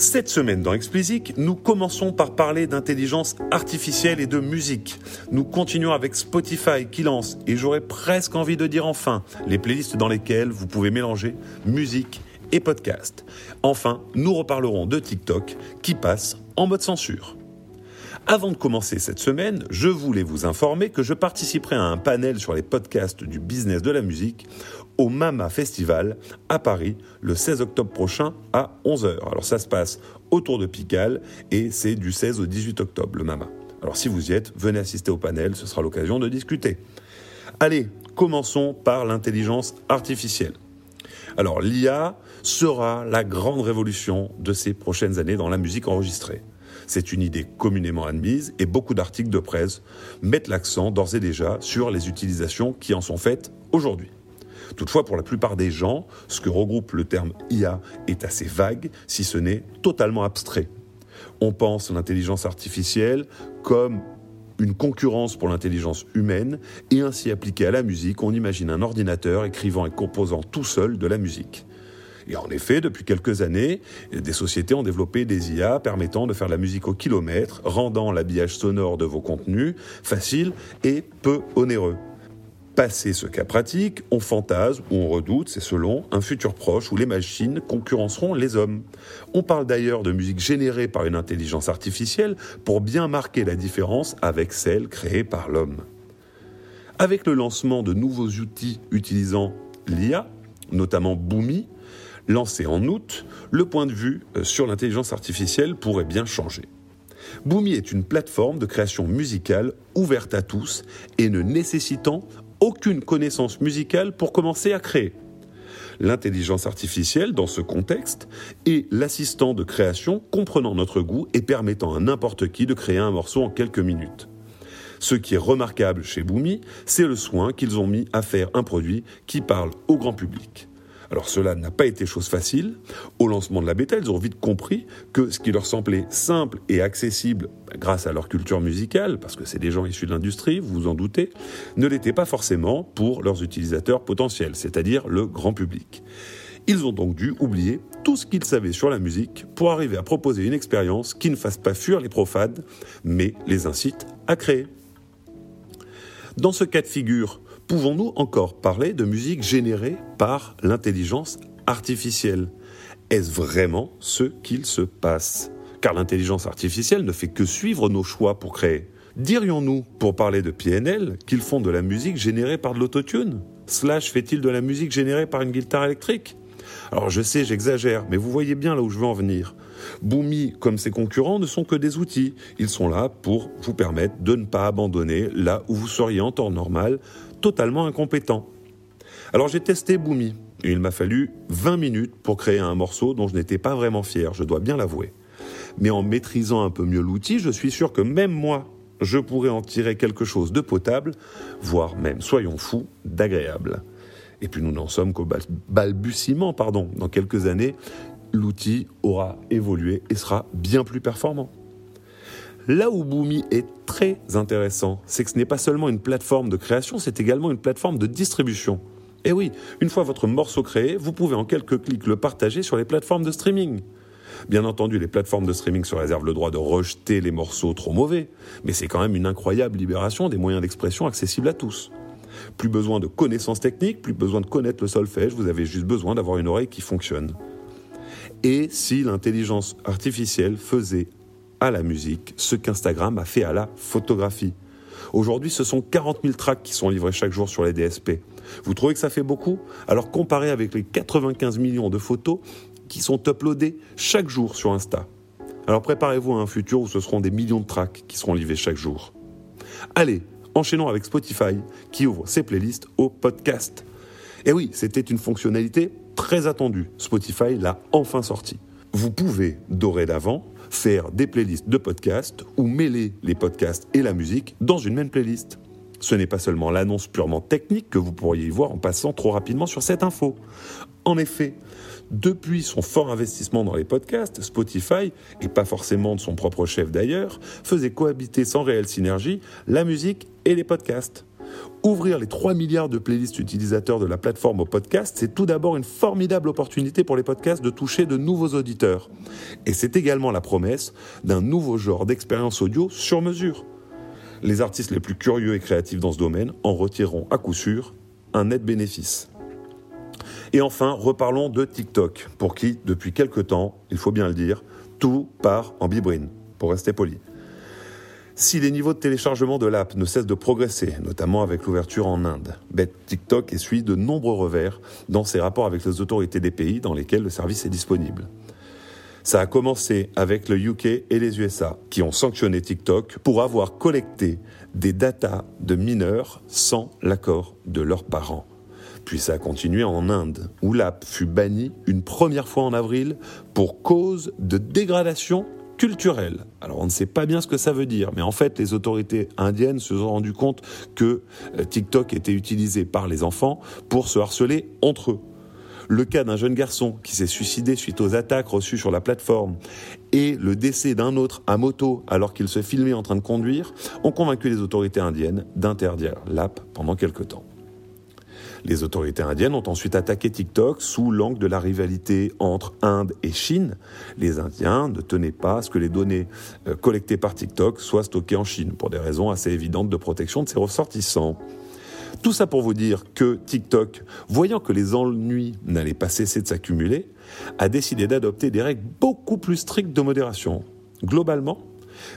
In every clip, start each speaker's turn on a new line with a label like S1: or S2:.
S1: Cette semaine dans Explicit, nous commençons par parler d'intelligence artificielle et de musique. Nous continuons avec Spotify qui lance, et j'aurais presque envie de dire enfin, les playlists dans lesquelles vous pouvez mélanger musique et podcast. Enfin, nous reparlerons de TikTok qui passe en mode censure. Avant de commencer cette semaine, je voulais vous informer que je participerai à un panel sur les podcasts du business de la musique au Mama Festival à Paris le 16 octobre prochain à 11h. Alors ça se passe autour de Pigalle et c'est du 16 au 18 octobre le Mama. Alors si vous y êtes, venez assister au panel, ce sera l'occasion de discuter. Allez, commençons par l'intelligence artificielle. Alors l'IA sera la grande révolution de ces prochaines années dans la musique enregistrée. C'est une idée communément admise et beaucoup d'articles de presse mettent l'accent d'ores et déjà sur les utilisations qui en sont faites aujourd'hui. Toutefois, pour la plupart des gens, ce que regroupe le terme IA est assez vague, si ce n'est totalement abstrait. On pense l'intelligence artificielle comme une concurrence pour l'intelligence humaine, et ainsi appliquée à la musique, on imagine un ordinateur écrivant et composant tout seul de la musique. Et en effet, depuis quelques années, des sociétés ont développé des IA permettant de faire la musique au kilomètre, rendant l'habillage sonore de vos contenus facile et peu onéreux. Passé ce cas pratique, on fantasme ou on redoute, c'est selon, un futur proche où les machines concurrenceront les hommes. On parle d'ailleurs de musique générée par une intelligence artificielle pour bien marquer la différence avec celle créée par l'homme. Avec le lancement de nouveaux outils utilisant l'IA, notamment Boomi, lancé en août, le point de vue euh, sur l'intelligence artificielle pourrait bien changer. Boomi est une plateforme de création musicale ouverte à tous et ne nécessitant aucune connaissance musicale pour commencer à créer. L'intelligence artificielle, dans ce contexte, est l'assistant de création comprenant notre goût et permettant à n'importe qui de créer un morceau en quelques minutes. Ce qui est remarquable chez Boomi, c'est le soin qu'ils ont mis à faire un produit qui parle au grand public. Alors cela n'a pas été chose facile. Au lancement de la bêta, ils ont vite compris que ce qui leur semblait simple et accessible grâce à leur culture musicale, parce que c'est des gens issus de l'industrie, vous vous en doutez, ne l'était pas forcément pour leurs utilisateurs potentiels, c'est-à-dire le grand public. Ils ont donc dû oublier tout ce qu'ils savaient sur la musique pour arriver à proposer une expérience qui ne fasse pas fuir les profanes, mais les incite à créer. Dans ce cas de figure, pouvons-nous encore parler de musique générée par l'intelligence artificielle? Est-ce vraiment ce qu'il se passe? Car l'intelligence artificielle ne fait que suivre nos choix pour créer. Dirions-nous, pour parler de PNL, qu'ils font de la musique générée par de l'autotune? Slash fait-il de la musique générée par une guitare électrique? Alors je sais, j'exagère, mais vous voyez bien là où je veux en venir. Boomi, comme ses concurrents, ne sont que des outils. Ils sont là pour vous permettre de ne pas abandonner là où vous seriez en temps normal totalement incompétent. Alors j'ai testé Boomi, et il m'a fallu 20 minutes pour créer un morceau dont je n'étais pas vraiment fier, je dois bien l'avouer. Mais en maîtrisant un peu mieux l'outil, je suis sûr que même moi, je pourrais en tirer quelque chose de potable, voire même, soyons fous, d'agréable. Et puis nous n'en sommes qu'au balbutiement, pardon. Dans quelques années, l'outil aura évolué et sera bien plus performant. Là où Boomi est très intéressant, c'est que ce n'est pas seulement une plateforme de création, c'est également une plateforme de distribution. Et oui, une fois votre morceau créé, vous pouvez en quelques clics le partager sur les plateformes de streaming. Bien entendu, les plateformes de streaming se réservent le droit de rejeter les morceaux trop mauvais, mais c'est quand même une incroyable libération des moyens d'expression accessibles à tous. Plus besoin de connaissances techniques, plus besoin de connaître le solfège, vous avez juste besoin d'avoir une oreille qui fonctionne. Et si l'intelligence artificielle faisait à la musique ce qu'Instagram a fait à la photographie. Aujourd'hui, ce sont 40 000 tracks qui sont livrés chaque jour sur les DSP. Vous trouvez que ça fait beaucoup? Alors comparez avec les 95 millions de photos qui sont uploadées chaque jour sur Insta. Alors préparez-vous à un futur où ce seront des millions de tracks qui seront livrés chaque jour. Allez, enchaînons avec Spotify qui ouvre ses playlists au podcast. Et oui, c'était une fonctionnalité très attendue. Spotify l'a enfin sorti. Vous pouvez dorénavant faire des playlists de podcasts ou mêler les podcasts et la musique dans une même playlist. Ce n'est pas seulement l'annonce purement technique que vous pourriez y voir en passant trop rapidement sur cette info. En effet, depuis son fort investissement dans les podcasts, Spotify, et pas forcément de son propre chef d'ailleurs, faisait cohabiter sans réelle synergie la musique et les podcasts. Ouvrir les 3 milliards de playlists utilisateurs de la plateforme au podcast, c'est tout d'abord une formidable opportunité pour les podcasts de toucher de nouveaux auditeurs. Et c'est également la promesse d'un nouveau genre d'expérience audio sur mesure. Les artistes les plus curieux et créatifs dans ce domaine en retireront à coup sûr un net bénéfice. Et enfin, reparlons de TikTok, pour qui, depuis quelque temps, il faut bien le dire, tout part en bibrine, pour rester poli. Si les niveaux de téléchargement de l'app ne cessent de progresser, notamment avec l'ouverture en Inde, TikTok essuie de nombreux revers dans ses rapports avec les autorités des pays dans lesquels le service est disponible. Ça a commencé avec le UK et les USA, qui ont sanctionné TikTok pour avoir collecté des datas de mineurs sans l'accord de leurs parents. Puis ça a continué en Inde, où l'app fut bannie une première fois en avril pour cause de dégradation culturel. Alors on ne sait pas bien ce que ça veut dire, mais en fait les autorités indiennes se sont rendues compte que euh, TikTok était utilisé par les enfants pour se harceler entre eux. Le cas d'un jeune garçon qui s'est suicidé suite aux attaques reçues sur la plateforme et le décès d'un autre à moto alors qu'il se filmait en train de conduire ont convaincu les autorités indiennes d'interdire l'app pendant quelque temps. Les autorités indiennes ont ensuite attaqué TikTok sous l'angle de la rivalité entre Inde et Chine. Les Indiens ne tenaient pas à ce que les données euh, collectées par TikTok soient stockées en Chine, pour des raisons assez évidentes de protection de ses ressortissants. Tout ça pour vous dire que TikTok, voyant que les ennuis n'allaient pas cesser de s'accumuler, a décidé d'adopter des règles beaucoup plus strictes de modération, globalement,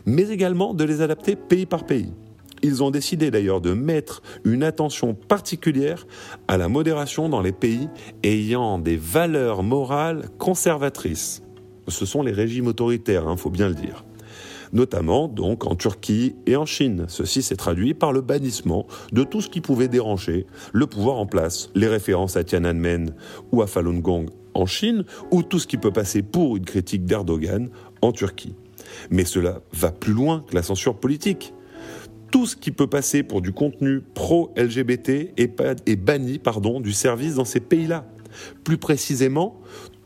S1: mais également de les adapter pays par pays. Ils ont décidé d'ailleurs de mettre une attention particulière à la modération dans les pays ayant des valeurs morales conservatrices. Ce sont les régimes autoritaires, il hein, faut bien le dire notamment donc en Turquie et en Chine. Ceci s'est traduit par le bannissement de tout ce qui pouvait déranger le pouvoir en place. Les références à Tiananmen ou à Falun Gong en Chine, ou tout ce qui peut passer pour une critique d'Erdogan en Turquie. Mais cela va plus loin que la censure politique tout ce qui peut passer pour du contenu pro-LGBT est, banni du service dans ces pays-là. Plus précisément,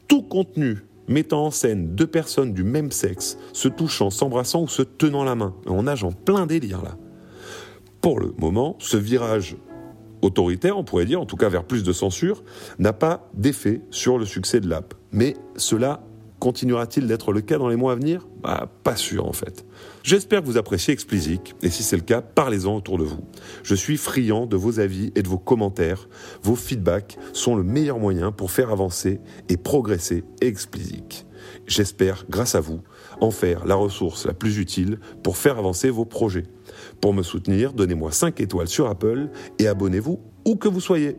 S1: tout contenu mettant en scène deux personnes du même sexe se touchant, s'embrassant ou se tenant la main. On nage en plein délire là. Pour le moment, ce virage autoritaire, on pourrait dire, en tout cas vers plus de censure, n'a pas d'effet sur le succès de l'app. Mais cela Continuera-t-il d'être le cas dans les mois à venir? Bah, Pas sûr en fait. J'espère que vous appréciez Explicit, et si c'est le cas, parlez-en autour de vous. Je suis friand de vos avis et de vos commentaires. Vos feedbacks sont le meilleur moyen pour faire avancer et progresser Explicit. J'espère, grâce à vous, en faire la ressource la plus utile pour faire avancer vos projets. Pour me soutenir, donnez-moi 5 étoiles sur Apple et abonnez-vous où que vous soyez.